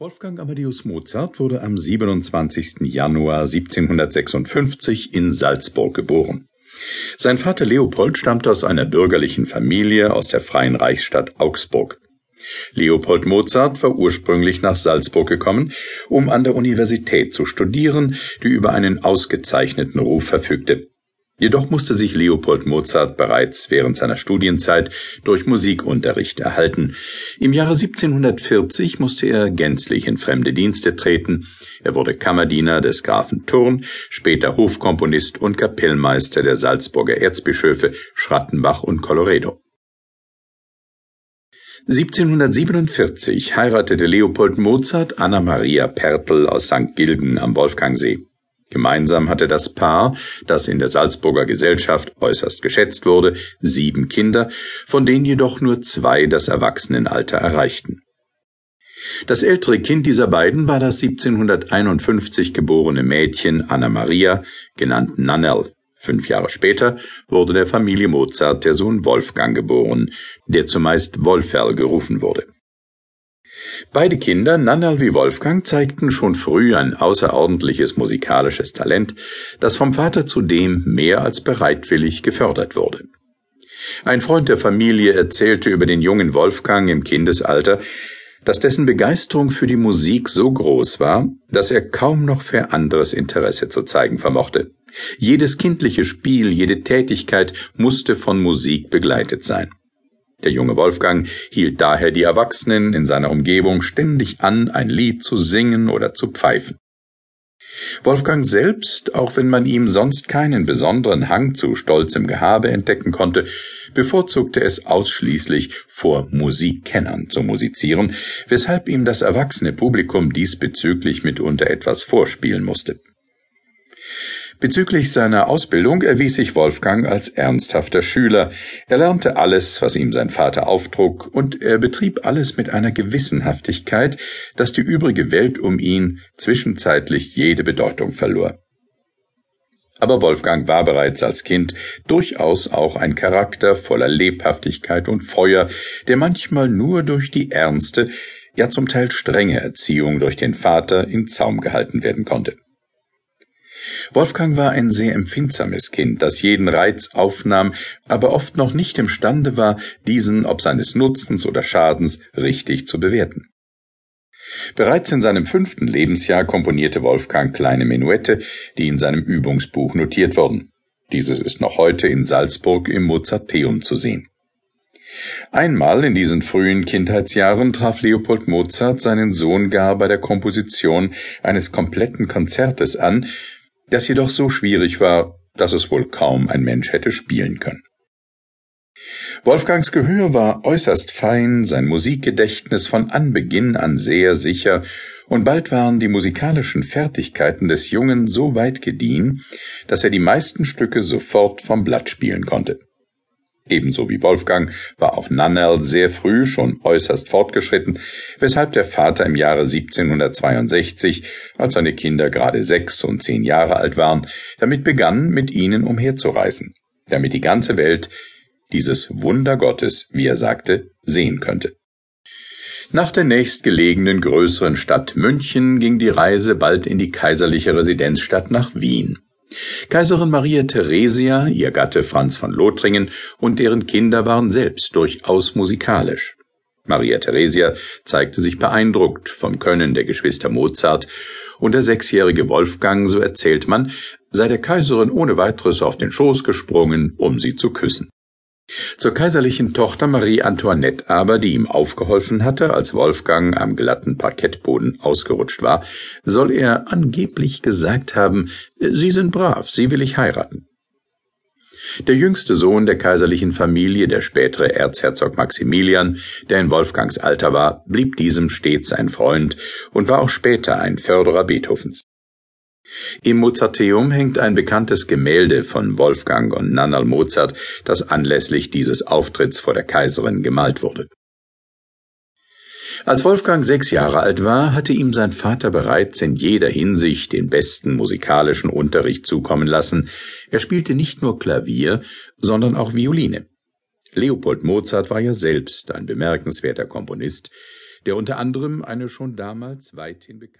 Wolfgang Amadeus Mozart wurde am 27. Januar 1756 in Salzburg geboren. Sein Vater Leopold stammte aus einer bürgerlichen Familie aus der freien Reichsstadt Augsburg. Leopold Mozart war ursprünglich nach Salzburg gekommen, um an der Universität zu studieren, die über einen ausgezeichneten Ruf verfügte. Jedoch musste sich Leopold Mozart bereits während seiner Studienzeit durch Musikunterricht erhalten. Im Jahre 1740 musste er gänzlich in fremde Dienste treten. Er wurde Kammerdiener des Grafen Thurn, später Hofkomponist und Kapellmeister der Salzburger Erzbischöfe Schrattenbach und Colloredo. 1747 heiratete Leopold Mozart Anna Maria Pertl aus St. Gilgen am Wolfgangsee. Gemeinsam hatte das Paar, das in der Salzburger Gesellschaft äußerst geschätzt wurde, sieben Kinder, von denen jedoch nur zwei das Erwachsenenalter erreichten. Das ältere Kind dieser beiden war das 1751 geborene Mädchen Anna Maria, genannt Nannel. Fünf Jahre später wurde der Familie Mozart der Sohn Wolfgang geboren, der zumeist Wolferl gerufen wurde. Beide Kinder, Nannal wie Wolfgang, zeigten schon früh ein außerordentliches musikalisches Talent, das vom Vater zudem mehr als bereitwillig gefördert wurde. Ein Freund der Familie erzählte über den jungen Wolfgang im Kindesalter, dass dessen Begeisterung für die Musik so groß war, dass er kaum noch für anderes Interesse zu zeigen vermochte. Jedes kindliche Spiel, jede Tätigkeit musste von Musik begleitet sein. Der junge Wolfgang hielt daher die Erwachsenen in seiner Umgebung ständig an, ein Lied zu singen oder zu pfeifen. Wolfgang selbst, auch wenn man ihm sonst keinen besonderen Hang zu stolzem Gehabe entdecken konnte, bevorzugte es ausschließlich vor Musikkennern zu musizieren, weshalb ihm das erwachsene Publikum diesbezüglich mitunter etwas vorspielen musste. Bezüglich seiner Ausbildung erwies sich Wolfgang als ernsthafter Schüler. Er lernte alles, was ihm sein Vater auftrug, und er betrieb alles mit einer Gewissenhaftigkeit, dass die übrige Welt um ihn zwischenzeitlich jede Bedeutung verlor. Aber Wolfgang war bereits als Kind durchaus auch ein Charakter voller Lebhaftigkeit und Feuer, der manchmal nur durch die ernste, ja zum Teil strenge Erziehung durch den Vater in Zaum gehalten werden konnte. Wolfgang war ein sehr empfindsames Kind, das jeden Reiz aufnahm, aber oft noch nicht imstande war, diesen ob seines Nutzens oder Schadens richtig zu bewerten. Bereits in seinem fünften Lebensjahr komponierte Wolfgang kleine Menuette, die in seinem Übungsbuch notiert wurden. Dieses ist noch heute in Salzburg im Mozarteum zu sehen. Einmal in diesen frühen Kindheitsjahren traf Leopold Mozart seinen Sohn gar bei der Komposition eines kompletten Konzertes an, das jedoch so schwierig war, dass es wohl kaum ein Mensch hätte spielen können. Wolfgangs Gehör war äußerst fein, sein Musikgedächtnis von Anbeginn an sehr sicher, und bald waren die musikalischen Fertigkeiten des Jungen so weit gediehen, dass er die meisten Stücke sofort vom Blatt spielen konnte. Ebenso wie Wolfgang war auch Nannel sehr früh schon äußerst fortgeschritten, weshalb der Vater im Jahre 1762, als seine Kinder gerade sechs und zehn Jahre alt waren, damit begann, mit ihnen umherzureisen, damit die ganze Welt dieses Wunder Gottes, wie er sagte, sehen könnte. Nach der nächstgelegenen größeren Stadt München ging die Reise bald in die kaiserliche Residenzstadt nach Wien. Kaiserin Maria Theresia, ihr Gatte Franz von Lothringen und deren Kinder waren selbst durchaus musikalisch. Maria Theresia zeigte sich beeindruckt vom Können der Geschwister Mozart, und der sechsjährige Wolfgang, so erzählt man, sei der Kaiserin ohne weiteres auf den Schoß gesprungen, um sie zu küssen. Zur kaiserlichen Tochter Marie Antoinette aber, die ihm aufgeholfen hatte, als Wolfgang am glatten Parkettboden ausgerutscht war, soll er angeblich gesagt haben, Sie sind brav, Sie will ich heiraten. Der jüngste Sohn der kaiserlichen Familie, der spätere Erzherzog Maximilian, der in Wolfgangs Alter war, blieb diesem stets ein Freund und war auch später ein Förderer Beethovens. Im Mozarteum hängt ein bekanntes Gemälde von Wolfgang und Nannal Mozart, das anlässlich dieses Auftritts vor der Kaiserin gemalt wurde. Als Wolfgang sechs Jahre alt war, hatte ihm sein Vater bereits in jeder Hinsicht den besten musikalischen Unterricht zukommen lassen. Er spielte nicht nur Klavier, sondern auch Violine. Leopold Mozart war ja selbst ein bemerkenswerter Komponist, der unter anderem eine schon damals weithin bekannte